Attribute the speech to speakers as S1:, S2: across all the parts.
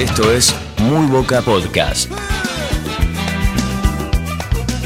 S1: Esto es Muy Boca Podcast.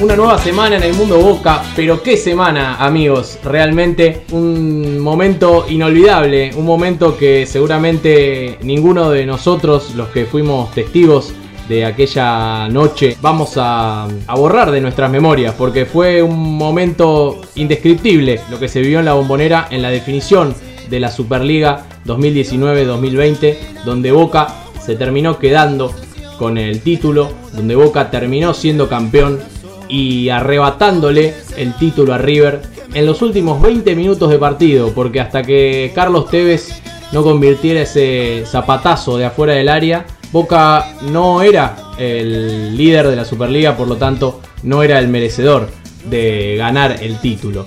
S2: Una nueva semana en el mundo Boca, pero qué semana amigos, realmente un momento inolvidable, un momento que seguramente ninguno de nosotros, los que fuimos testigos de aquella noche, vamos a, borrar de nuestras memorias, porque fue un momento indescriptible lo que se vivió en la bombonera en la definición de la Superliga 2019-2020, donde Boca se terminó quedando con el título, donde Boca terminó siendo campeón y arrebatándole el título a River en los últimos 20 minutos de partido, porque hasta que Carlos Tevez no convirtiera ese zapatazo de afuera del área, Boca no era el líder de la Superliga, por lo tanto no era el merecedor de ganar el título.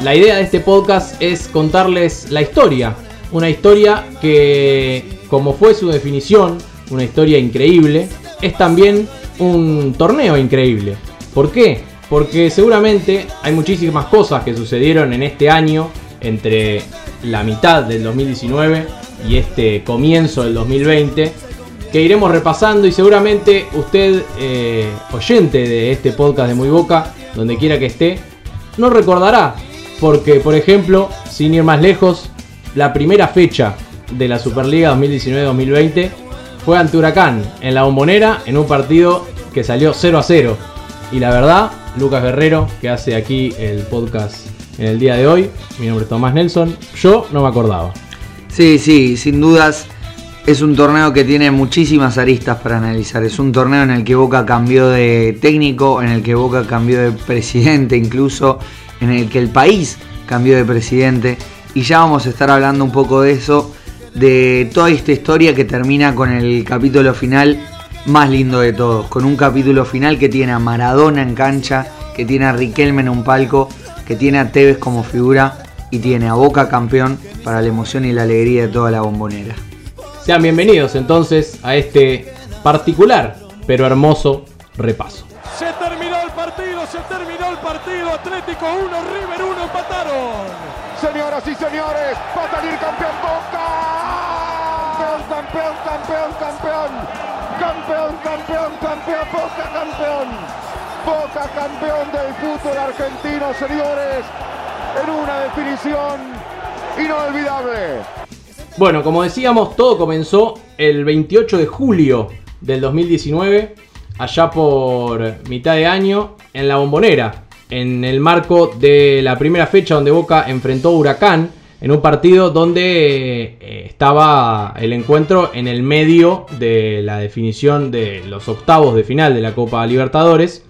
S2: La idea de este podcast es contarles la historia, una historia que, como fue su definición, una historia increíble, es también un torneo increíble. ¿Por qué? Porque seguramente hay muchísimas cosas que sucedieron en este año entre la mitad del 2019 y este comienzo del 2020 que iremos repasando y seguramente usted, eh, oyente de este podcast de Muy Boca, donde quiera que esté, no recordará. Porque, por ejemplo, sin ir más lejos, la primera fecha de la Superliga 2019-2020 fue ante Huracán en la bombonera en un partido que salió 0 a 0. Y la verdad, Lucas Guerrero, que hace aquí el podcast en el día de hoy, mi nombre es Tomás Nelson, yo no me acordaba.
S3: Sí, sí, sin dudas es un torneo que tiene muchísimas aristas para analizar. Es un torneo en el que Boca cambió de técnico, en el que Boca cambió de presidente incluso, en el que el país cambió de presidente. Y ya vamos a estar hablando un poco de eso de toda esta historia que termina con el capítulo final más lindo de todos, con un capítulo final que tiene a Maradona en cancha, que tiene a Riquelme en un palco, que tiene a Tevez como figura y tiene a Boca campeón para la emoción y la alegría de toda la bombonera.
S2: Sean bienvenidos entonces a este particular pero hermoso repaso.
S4: Se terminó el partido, se terminó el partido, Atlético 1, River 1, empataron.
S5: Señoras y señores, va a salir campeón Boca. Campeón, campeón, campeón, campeón, campeón, campeón, Boca campeón, Boca campeón del fútbol argentino, señores, en una definición inolvidable.
S2: Bueno, como decíamos, todo comenzó el 28 de julio del 2019, allá por mitad de año, en la bombonera, en el marco de la primera fecha donde Boca enfrentó a Huracán en un partido donde eh, estaba el encuentro en el medio de la definición de los octavos de final de la Copa Libertadores,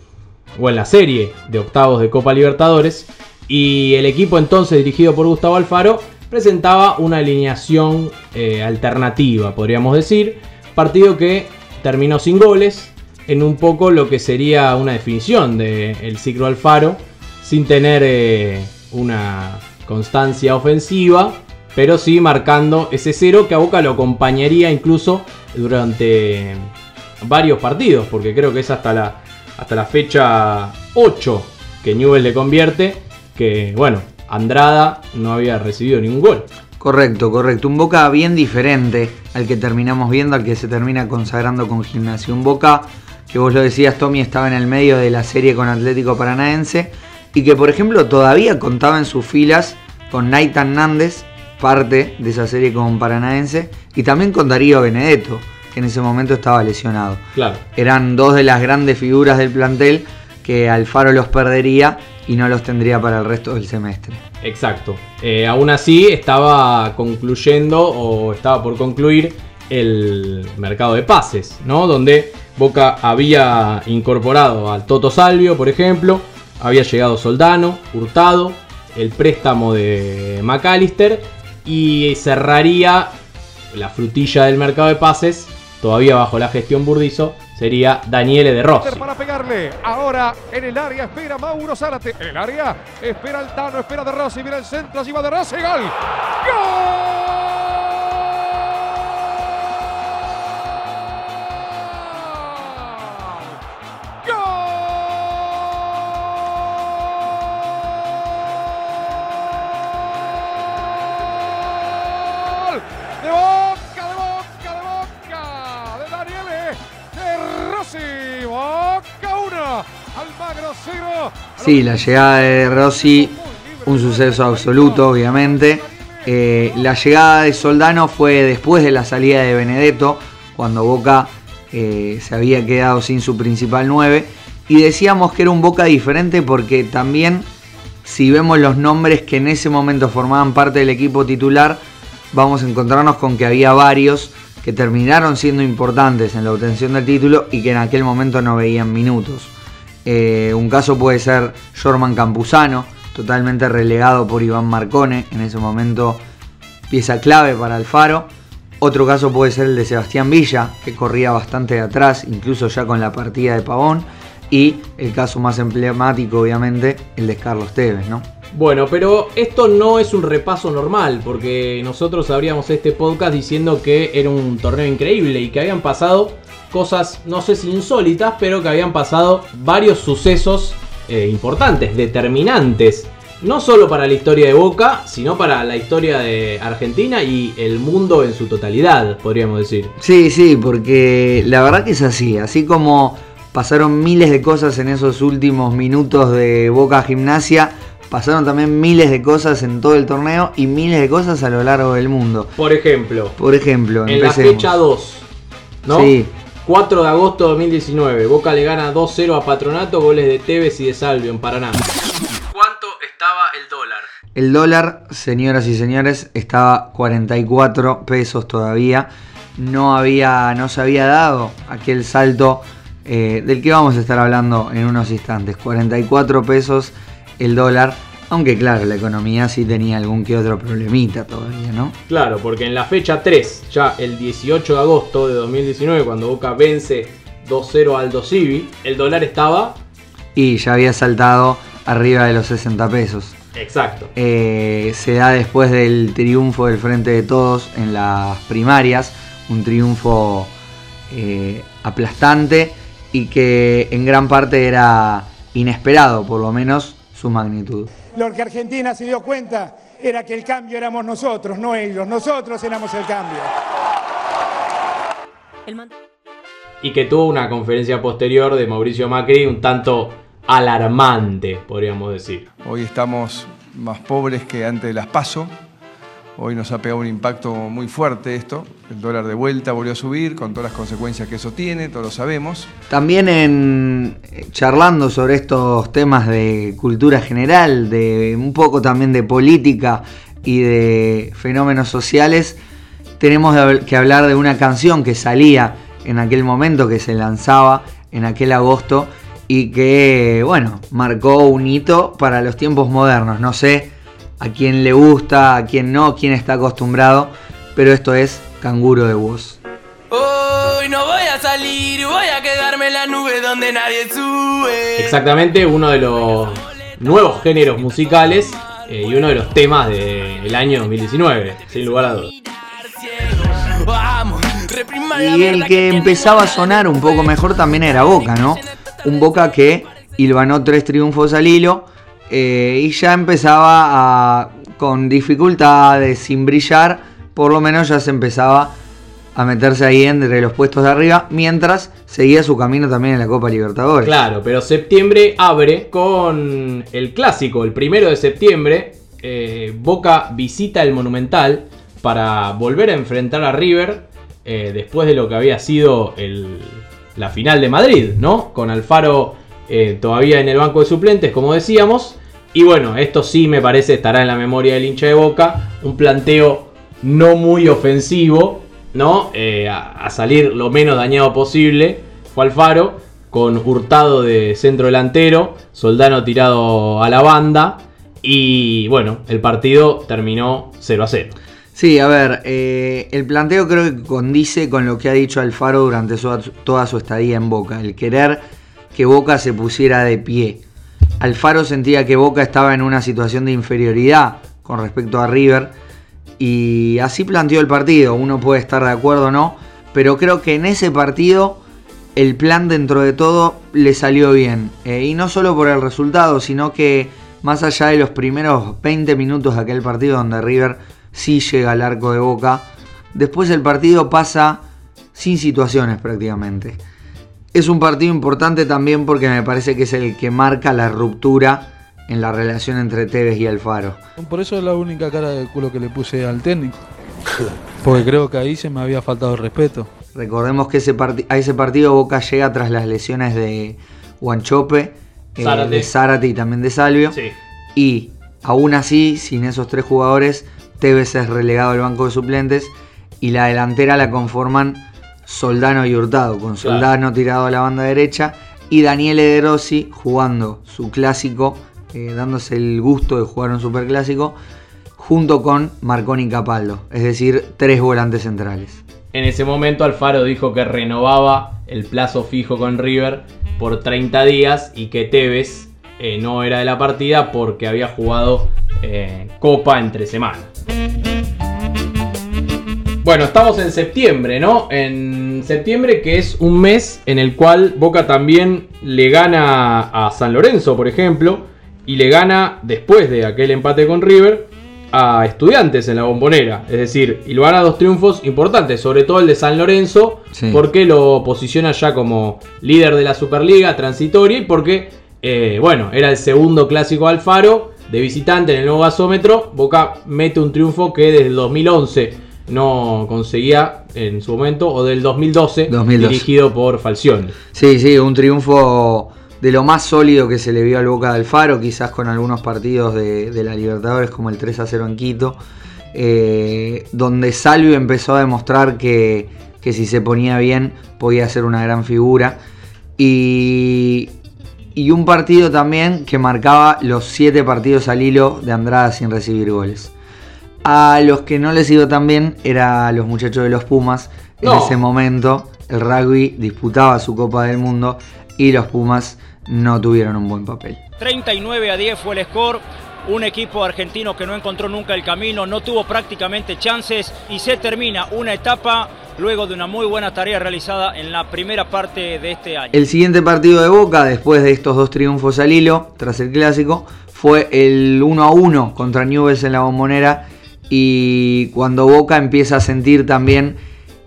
S2: o en la serie de octavos de Copa Libertadores, y el equipo entonces dirigido por Gustavo Alfaro presentaba una alineación eh, alternativa, podríamos decir, partido que terminó sin goles, en un poco lo que sería una definición del ciclo Alfaro, sin tener eh, una constancia ofensiva, pero sí marcando ese cero que a Boca lo acompañaría incluso durante varios partidos, porque creo que es hasta la, hasta la fecha 8 que Newell le convierte, que bueno, Andrada no había recibido ningún gol.
S3: Correcto, correcto. Un Boca bien diferente al que terminamos viendo, al que se termina consagrando con Gimnasia. Un Boca que vos lo decías, Tommy, estaba en el medio de la serie con Atlético Paranaense y que por ejemplo todavía contaba en sus filas con Nathan Nández, parte de esa serie con Paranaense, y también con Darío Benedetto, que en ese momento estaba lesionado.
S2: Claro.
S3: Eran dos de las grandes figuras del plantel que Alfaro los perdería y no los tendría para el resto del semestre.
S2: Exacto. Eh, aún así estaba concluyendo o estaba por concluir el mercado de pases, ¿no? Donde Boca había incorporado al Toto Salvio, por ejemplo, había llegado Soldano, Hurtado, el préstamo de McAllister y cerraría la frutilla del mercado de pases, todavía bajo la gestión Burdizo, sería Daniele de Rossi.
S4: Para pegarle, ahora en el área espera Mauro Zárate, el área espera el Tano, espera de Rossi, viene el centro, allí va de Rossi, gol. ¡Gol!
S3: Sí, la llegada de Rossi, un suceso absoluto, obviamente. Eh, la llegada de Soldano fue después de la salida de Benedetto, cuando Boca eh, se había quedado sin su principal 9. Y decíamos que era un Boca diferente porque también, si vemos los nombres que en ese momento formaban parte del equipo titular, vamos a encontrarnos con que había varios que terminaron siendo importantes en la obtención del título y que en aquel momento no veían minutos. Eh, un caso puede ser Jorman Campuzano, totalmente relegado por Iván Marcone, en ese momento pieza clave para Alfaro. Otro caso puede ser el de Sebastián Villa, que corría bastante de atrás, incluso ya con la partida de Pavón. Y el caso más emblemático, obviamente, el de Carlos Tevez, ¿no?
S2: Bueno, pero esto no es un repaso normal, porque nosotros abríamos este podcast diciendo que era un torneo increíble y que habían pasado cosas, no sé si insólitas, pero que habían pasado varios sucesos eh, importantes, determinantes, no solo para la historia de Boca, sino para la historia de Argentina y el mundo en su totalidad, podríamos decir.
S3: Sí, sí, porque la verdad que es así, así como pasaron miles de cosas en esos últimos minutos de Boca Gimnasia, pasaron también miles de cosas en todo el torneo y miles de cosas a lo largo del mundo.
S2: Por ejemplo,
S3: Por ejemplo,
S2: en la fecha 2, ¿no?
S3: Sí,
S2: 4 de agosto de 2019, Boca le gana 2-0 a Patronato, goles de Tevez y de Salvio en Paraná. ¿Cuánto estaba el dólar?
S3: El dólar, señoras y señores, estaba 44 pesos todavía. No, había, no se había dado aquel salto eh, del que vamos a estar hablando en unos instantes. 44 pesos el dólar. Aunque claro, la economía sí tenía algún que otro problemita todavía, ¿no?
S2: Claro, porque en la fecha 3, ya el 18 de agosto de 2019, cuando Boca vence 2-0 al Civi, el dólar estaba
S3: Y ya había saltado arriba de los 60 pesos.
S2: exacto.
S3: Eh, se da después del triunfo del Frente de Todos en las primarias, un triunfo eh, aplastante y que en gran parte era inesperado, por lo menos su magnitud.
S6: Lo que Argentina se dio cuenta era que el cambio éramos nosotros, no ellos. Nosotros éramos el cambio.
S2: Y que tuvo una conferencia posterior de Mauricio Macri un tanto alarmante, podríamos decir.
S7: Hoy estamos más pobres que antes de las PASO. Hoy nos ha pegado un impacto muy fuerte esto. El dólar de vuelta volvió a subir con todas las consecuencias que eso tiene, todos lo sabemos.
S3: También en eh, charlando sobre estos temas de cultura general, de un poco también de política y de fenómenos sociales, tenemos que hablar de una canción que salía en aquel momento, que se lanzaba en aquel agosto y que, bueno, marcó un hito para los tiempos modernos. No sé a quién le gusta, a quién no, quién está acostumbrado, pero esto es Canguro de Voz.
S8: Hoy no voy a salir, voy a quedarme en la nube donde nadie sube.
S2: Exactamente, uno de los nuevos géneros musicales eh, y uno de los temas del año 2019, sin lugar a dudas.
S3: Y el que empezaba a sonar un poco mejor también era Boca, ¿no? Un Boca que hilvanó tres triunfos al hilo eh, y ya empezaba a, con dificultades, sin brillar, por lo menos ya se empezaba a meterse ahí entre los puestos de arriba, mientras seguía su camino también en la Copa Libertadores.
S2: Claro, pero septiembre abre con el clásico, el primero de septiembre. eh, Boca visita el Monumental para volver a enfrentar a River eh, después de lo que había sido el- la final de Madrid, ¿no? Con Alfaro todavía en el banco de suplentes, como decíamos. Y bueno, esto sí me parece estará en la memoria del hincha de Boca. Un planteo no muy ofensivo, ¿no? Eh, a, salir lo menos dañado posible. Fue Alfaro con Hurtado de centro delantero, Soldano tirado a la banda. Y bueno, el partido terminó 0 a 0.
S3: Sí, a ver, eh, el planteo creo que condice con lo que ha dicho Alfaro durante toda su estadía en Boca, el querer que Boca se pusiera de pie. Alfaro sentía que Boca estaba en una situación de inferioridad con respecto a River y así planteó el partido, uno puede estar de acuerdo o no, pero creo que en ese partido el plan dentro de todo le salió bien. Eh, y no solo por el resultado, sino que más allá de los primeros 20 minutos de aquel partido donde River sí llega al arco de boca, después el partido pasa sin situaciones prácticamente. Es un partido importante también porque me parece que es el que marca la ruptura en la relación entre Tevez y Alfaro.
S9: Por eso es la única cara de culo que le puse al técnico. Porque creo que ahí se me había faltado el respeto.
S3: Recordemos que ese a ese partido Boca llega tras las lesiones de Guanchope, eh, de Zárate y también de Salvio. Y aún así, sin esos tres jugadores, Tevez es relegado al banco de suplentes y la delantera la conforman Soldano y Hurtado, con Soldano tirado a la banda derecha y Daniele De Rossi jugando su clásico, eh, dándose el gusto de jugar un superclásico, junto con Marconi Capaldo, es decir, tres volantes centrales.
S2: En ese momento Alfaro dijo que renovaba el plazo fijo con River por 30 días y que Tevez eh, no era de la partida porque había jugado eh, Copa entre semanas. Bueno, estamos en septiembre, ¿no? En septiembre que es un mes en el cual Boca también le gana a San Lorenzo, por ejemplo, y le gana después de aquel empate con River a estudiantes en la bombonera. Es decir, y lo gana dos triunfos importantes, sobre todo el de San Lorenzo, porque lo posiciona ya como líder de la Superliga transitoria y porque, eh, bueno, era el segundo clásico Alfaro de visitante en el nuevo gasómetro. Boca mete un triunfo que desde el 2011 no conseguía en su momento, o del 2012, dirigido por Falcioni.
S3: Sí, sí, un triunfo de lo más sólido que se le vio al Boca del Faro, quizás con algunos partidos de, la Libertadores como el 3 a 0 en Quito, eh, donde Salvio empezó a demostrar que, que si se ponía bien podía ser una gran figura. Y, y un partido también que marcaba los siete partidos al hilo de Andrada sin recibir goles. A los que no les iba tan bien era los muchachos de los Pumas. En ese momento el rugby disputaba su Copa del Mundo y los Pumas no tuvieron un buen papel.
S10: 39 a 10 fue el score. Un equipo argentino que no encontró nunca el camino, no tuvo prácticamente chances y se termina una etapa luego de una muy buena tarea realizada en la primera parte de este año.
S3: El siguiente partido de Boca, después de estos dos triunfos al hilo, tras el clásico, fue el 1 a 1 contra Newell's en la bombonera y cuando Boca empieza a sentir también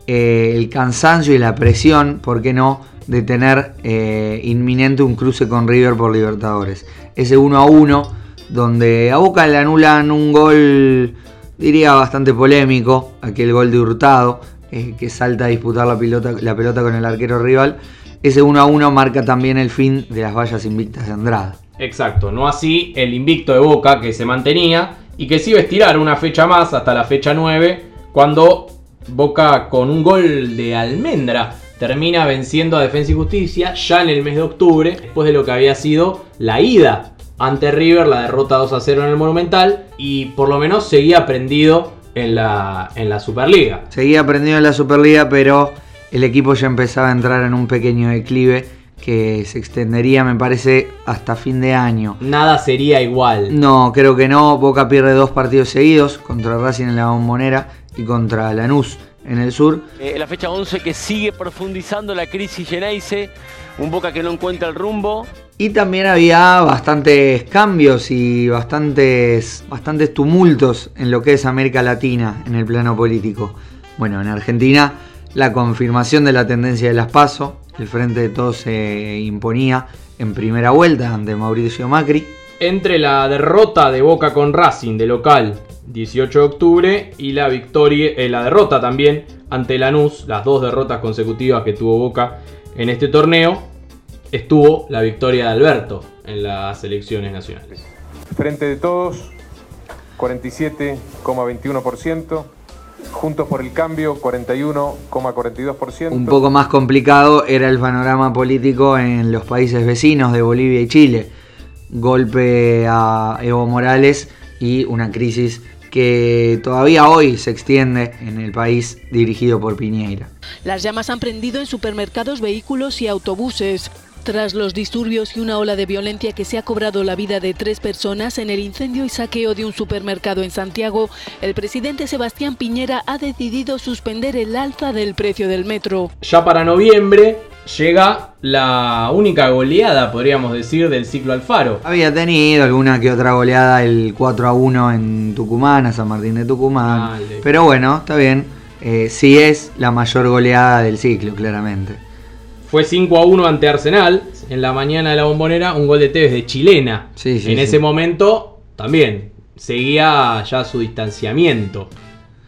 S3: eh, el cansancio y la presión, ¿por qué no?, de tener eh, inminente un cruce con River por Libertadores. Ese 1 a 1, donde a Boca le anulan un gol, diría bastante polémico, aquel gol de Hurtado, eh, que salta a disputar la pelota, la pelota con el arquero rival. Ese 1 a 1 marca también el fin de las vallas invictas de Andrada.
S2: Exacto, no así el invicto de Boca que se mantenía y que se iba a estirar una fecha más hasta la fecha 9, cuando Boca con un gol de almendra termina venciendo a Defensa y Justicia ya en el mes de octubre, después de lo que había sido la ida ante River, la derrota 2 a 0 en el Monumental, y por lo menos seguía prendido en la, en la Superliga.
S3: Seguía prendido en la Superliga, pero el equipo ya empezaba a entrar en un pequeño declive que se extendería, me parece, hasta fin de año.
S2: Nada sería igual.
S3: No, creo que no. Boca pierde dos partidos seguidos contra Racing en la Bombonera y contra Lanús en el sur.
S11: En eh, la fecha 11 que sigue profundizando la crisis Geneise, un Boca que no encuentra el rumbo.
S3: Y también había bastantes cambios y bastantes, bastantes tumultos en lo que es América Latina en el plano político. Bueno, en Argentina la confirmación de la tendencia de las PASO, el Frente de Todos se imponía en primera vuelta ante Mauricio Macri.
S2: Entre la derrota de Boca con Racing de local 18 de octubre y la victoria, eh, la derrota también ante Lanús, las dos derrotas consecutivas que tuvo Boca en este torneo, estuvo la victoria de Alberto en las elecciones nacionales.
S12: Frente de Todos, 47,21%. Juntos por el Cambio, 41,42%.
S3: Un poco más complicado era el panorama político en los países vecinos de Bolivia y Chile. Golpe a Evo Morales y una crisis que todavía hoy se extiende en el país dirigido por Piñeira.
S13: Las llamas han prendido en supermercados, vehículos y autobuses. Tras los disturbios y una ola de violencia que se ha cobrado la vida de tres personas en el incendio y saqueo de un supermercado en Santiago, el presidente Sebastián Piñera ha decidido suspender el alza del precio del metro.
S2: Ya para noviembre llega la única goleada, podríamos decir, del ciclo Alfaro.
S3: Había tenido alguna que otra goleada el 4 a 1 en Tucumán, a San Martín de Tucumán. Pero bueno, está bien. Eh, sí es la mayor goleada del ciclo, claramente.
S2: Fue 5 a 1 ante Arsenal. En la mañana de la bombonera, un gol de Tevez de chilena.
S3: Sí, sí,
S2: en
S3: sí.
S2: ese momento también seguía ya su distanciamiento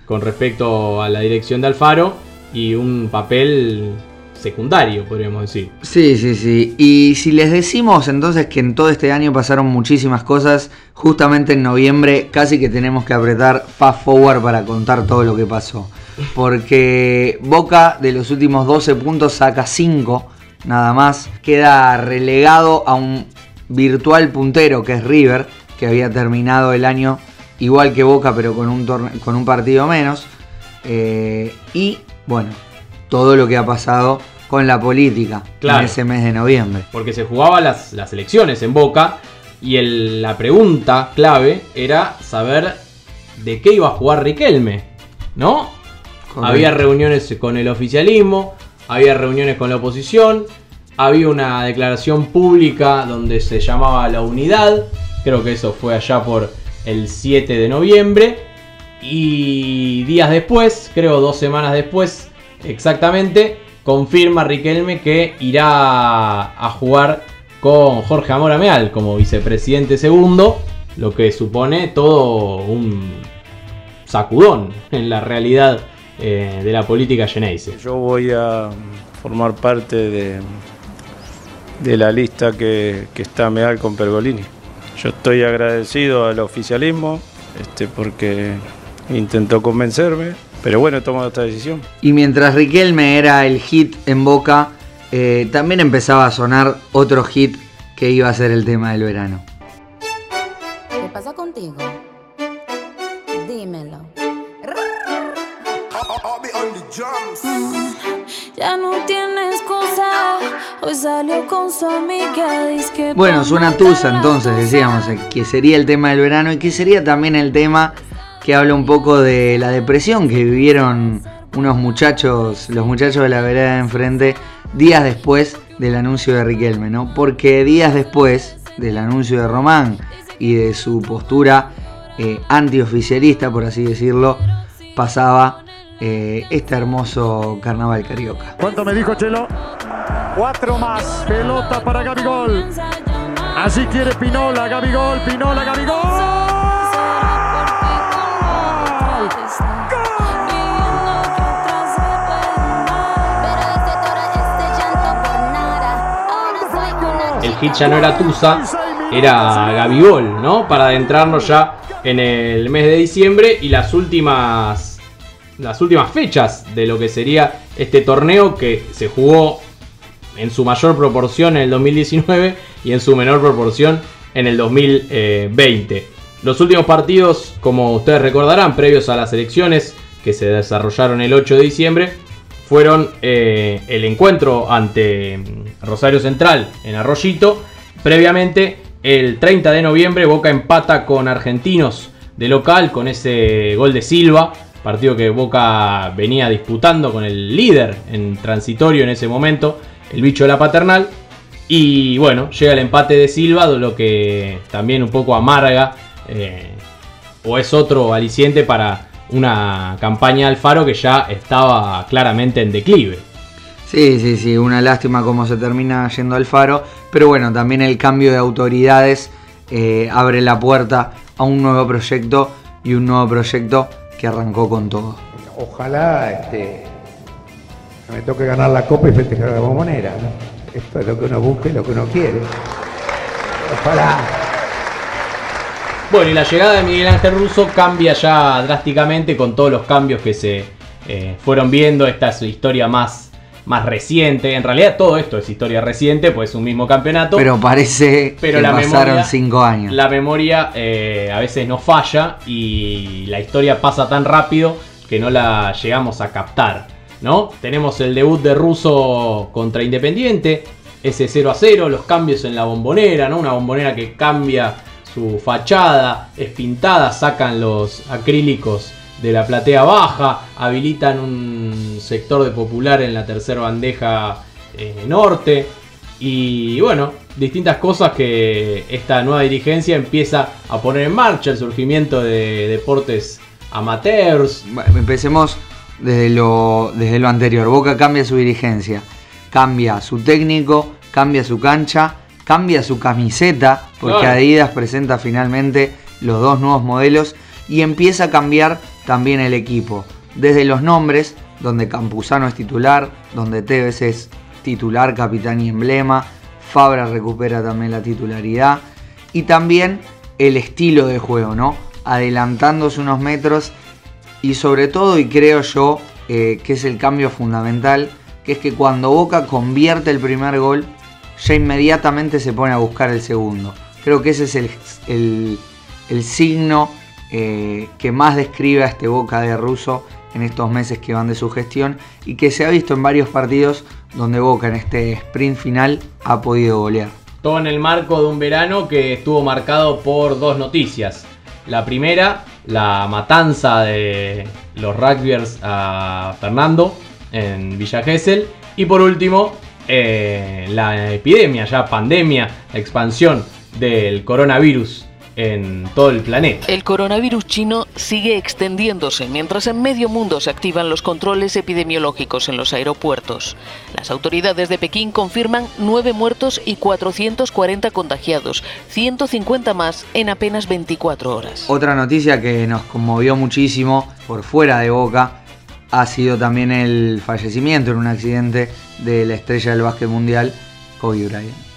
S2: con respecto a la dirección de Alfaro y un papel secundario, podríamos decir.
S3: Sí, sí, sí. Y si les decimos entonces que en todo este año pasaron muchísimas cosas, justamente en noviembre casi que tenemos que apretar fast forward para contar todo lo que pasó. Porque Boca de los últimos 12 puntos saca 5 nada más. Queda relegado a un virtual puntero que es River, que había terminado el año igual que Boca pero con un, con un partido menos. Eh, y bueno, todo lo que ha pasado con la política
S2: Claro.
S3: en ese mes de noviembre.
S2: Porque se jugaban las, las elecciones en Boca y el- la pregunta clave era saber de qué iba a jugar Riquelme, ¿no? Había reuniones con el oficialismo, había reuniones con la oposición, había una declaración pública donde se llamaba la unidad, creo que eso fue allá por el 7 de noviembre, y días después, creo dos semanas después exactamente, confirma Riquelme que irá a jugar con Jorge Amor Ameal como vicepresidente segundo, lo que supone todo un sacudón en la realidad eh, de la política geneise.
S14: Yo voy a formar parte de, de la lista que, que está Meal con Pergolini. Yo estoy agradecido al oficialismo este, porque intentó convencerme, pero bueno, he tomado esta decisión.
S3: Y mientras Riquelme era el hit en Boca, eh, también empezaba a sonar otro hit que iba a ser el tema del verano.
S15: ¿Qué pasa contigo?
S16: Ya no tienes cosa, hoy salió con su amiga, que
S3: Bueno, suena Tusa entonces, decíamos, eh, que sería el tema del verano y que sería también el tema que habla un poco de la depresión que vivieron unos muchachos, los muchachos de la vereda de enfrente, días después del anuncio de Riquelme, ¿no? Porque días después del anuncio de Román y de su postura eh, antioficialista, por así decirlo, pasaba eh, este hermoso carnaval carioca.
S5: ¿Cuánto me dijo Chelo? Cuatro más. Pelota para Gabigol. Así quiere Pinola, Gabigol, Pinola, Gabigol.
S2: El hit ya no era Tusa, era Gabigol, ¿no? Para adentrarnos ya en el mes de diciembre y las últimas las últimas fechas de lo que sería este torneo que se jugó en su mayor proporción en el 2019 y en su menor proporción en el 2020. Los últimos partidos, como ustedes recordarán, previos a las elecciones que se desarrollaron el 8 de diciembre, fueron eh, el encuentro ante mm, Rosario Central en Arroyito. Previamente, el 30 de noviembre, Boca empata con Argentinos de local con ese gol de Silva. Partido que Boca venía disputando con el líder en transitorio en ese momento, el bicho de la paternal. Y bueno, llega el empate de Silva, lo que también un poco amarga eh, o es otro aliciente para una campaña de Alfaro que ya estaba claramente en declive.
S3: Sí, sí, sí, una lástima cómo se termina yendo al faro, pero bueno, también el cambio de autoridades eh, abre la puerta a un nuevo proyecto y un nuevo proyecto que arrancó con todo.
S17: Ojalá este, me toque ganar la copa y festejar la bombonera. ¿no? Esto es lo que uno busca y lo que uno quiere. Ojalá.
S2: Bueno, y la llegada de Miguel Ángel Russo cambia ya drásticamente con todos los cambios que se eh, fueron viendo. Esta es su historia más, más reciente. En realidad todo esto es historia reciente, pues es un mismo campeonato.
S3: Pero parece
S2: Pero
S3: que
S2: la
S3: pasaron
S2: memoria-
S3: cinco años.
S2: La memoria eh, a veces no falla y la historia pasa tan rápido que no la llegamos a captar. ¿no? Tenemos el debut de Russo contra Independiente, ese 0 a 0, los cambios en la bombonera, ¿no? una bombonera que cambia su fachada, es pintada, sacan los acrílicos de la platea baja, habilitan un sector de popular en la tercera bandeja eh, norte. Y bueno, distintas cosas que esta nueva dirigencia empieza a poner en marcha, el surgimiento de deportes amateurs.
S3: Bueno, Empecemos desde lo, desde lo anterior. Boca cambia su dirigencia. cambia su técnico, cambia su cancha, cambia su camiseta, porque
S2: Claro.
S3: Adidas presenta finalmente los dos nuevos modelos y empieza a cambiar también el equipo. Desde los nombres, donde Campuzano es titular, donde Tevez es titular, capitán y emblema, Fabra recupera también la titularidad y también el estilo de juego, ¿no? Adelantándose unos metros y sobre todo, y creo yo eh, que es el cambio fundamental, que es que cuando Boca convierte el primer gol, ya inmediatamente se pone a buscar el segundo. Creo que ese es el, el- el signo eh, que más describe a este Boca de Russo en estos meses que van de su gestión y que se ha visto en varios partidos donde Boca en este sprint final ha podido golear.
S2: Todo en el marco de un verano que estuvo marcado por dos noticias. La primera, la matanza de los rugbyers a Fernando en Villa Gesell. Y por último, eh, la epidemia, ya pandemia, la expansión del coronavirus en todo el planeta.
S18: El coronavirus chino sigue extendiéndose mientras en medio mundo se activan los controles epidemiológicos en los aeropuertos. Las autoridades de Pekín confirman 9 muertos y 440 contagiados, 150 más en apenas 24 horas.
S3: Otra noticia que nos conmovió muchísimo por fuera de Boca ha sido también el fallecimiento en un accidente de la estrella del básquet mundial, Kobe Bryant.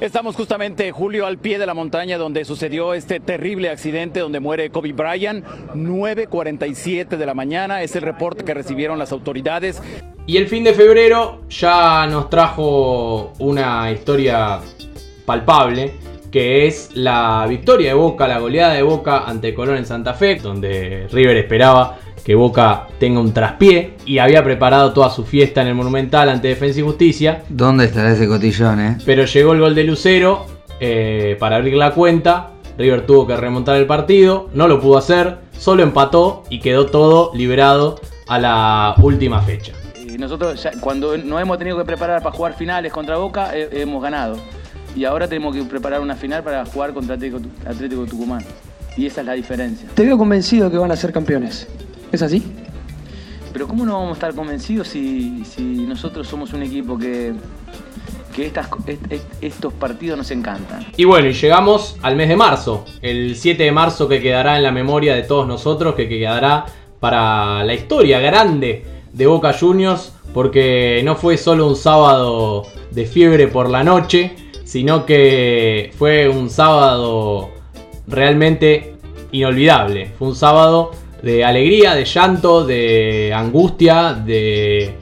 S19: Estamos justamente, Julio, al pie de la montaña donde sucedió este terrible accidente donde muere Kobe Bryant. 9.47 de la mañana es el reporte que recibieron las autoridades.
S2: Y el fin de febrero ya nos trajo una historia palpable, que es la victoria de Boca, la goleada de Boca ante Colón en Santa Fe, donde River esperaba que Boca tenga un traspié y había preparado toda su fiesta en el Monumental ante Defensa y Justicia.
S3: ¿Dónde estará ese cotillón, eh?
S2: Pero llegó el gol de Lucero eh, para abrir la cuenta. River tuvo que remontar el partido, no lo pudo hacer, solo empató y quedó todo liberado a la última fecha.
S20: Y nosotros ya- cuando nos hemos tenido que preparar para jugar finales contra Boca, eh, hemos ganado. Y ahora tenemos que preparar una final para jugar contra Atlético, Atlético Tucumán. Y esa es la diferencia.
S21: Te veo convencido que van a ser campeones. ¿Es así?
S20: Pero ¿cómo no vamos a estar convencidos si, si nosotros somos un equipo que, que estas, est- est- estos partidos nos encantan?
S2: Y bueno, y llegamos al mes de marzo, el 7 de marzo que quedará en la memoria de todos nosotros, que quedará para la historia grande de Boca Juniors, porque no fue solo un sábado de fiebre por la noche, sino que fue un sábado realmente inolvidable. Fue un sábado de alegría, de llanto, de angustia, de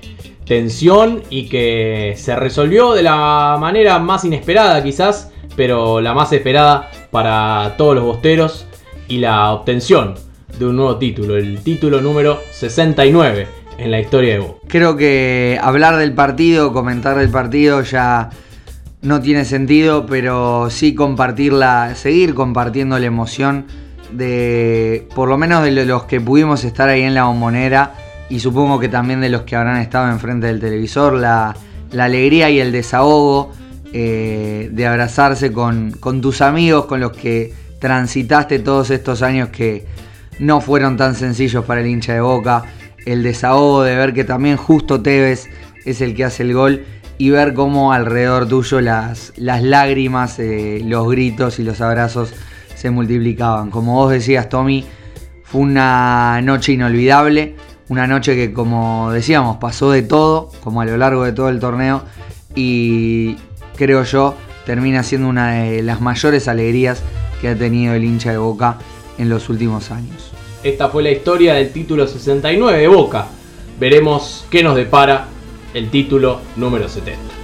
S2: tensión y que se resolvió de la manera más inesperada quizás, pero la más esperada para todos los bosteros y la obtención de un nuevo título, el título número 69 en la historia de Boca.
S3: Creo que hablar del partido, comentar del partido ya no tiene sentido, pero sí compartirla, seguir compartiendo la emoción de por lo menos de los que pudimos estar ahí en la bombonera y supongo que también de los que habrán estado enfrente del televisor, la, la alegría y el desahogo eh, de abrazarse con, con tus amigos, con los que transitaste todos estos años que no fueron tan sencillos para el hincha de Boca, el desahogo de ver que también justo Tevez es el que hace el gol y ver cómo alrededor tuyo las, las lágrimas, eh, los gritos y los abrazos se multiplicaban. Como vos decías, Tommy, fue una noche inolvidable, una noche que como decíamos pasó de todo, como a lo largo de todo el torneo y creo yo termina siendo una de las mayores alegrías que ha tenido el hincha de Boca en los últimos años.
S2: Esta fue la historia del título 69 de Boca. Veremos qué nos depara el título número 70.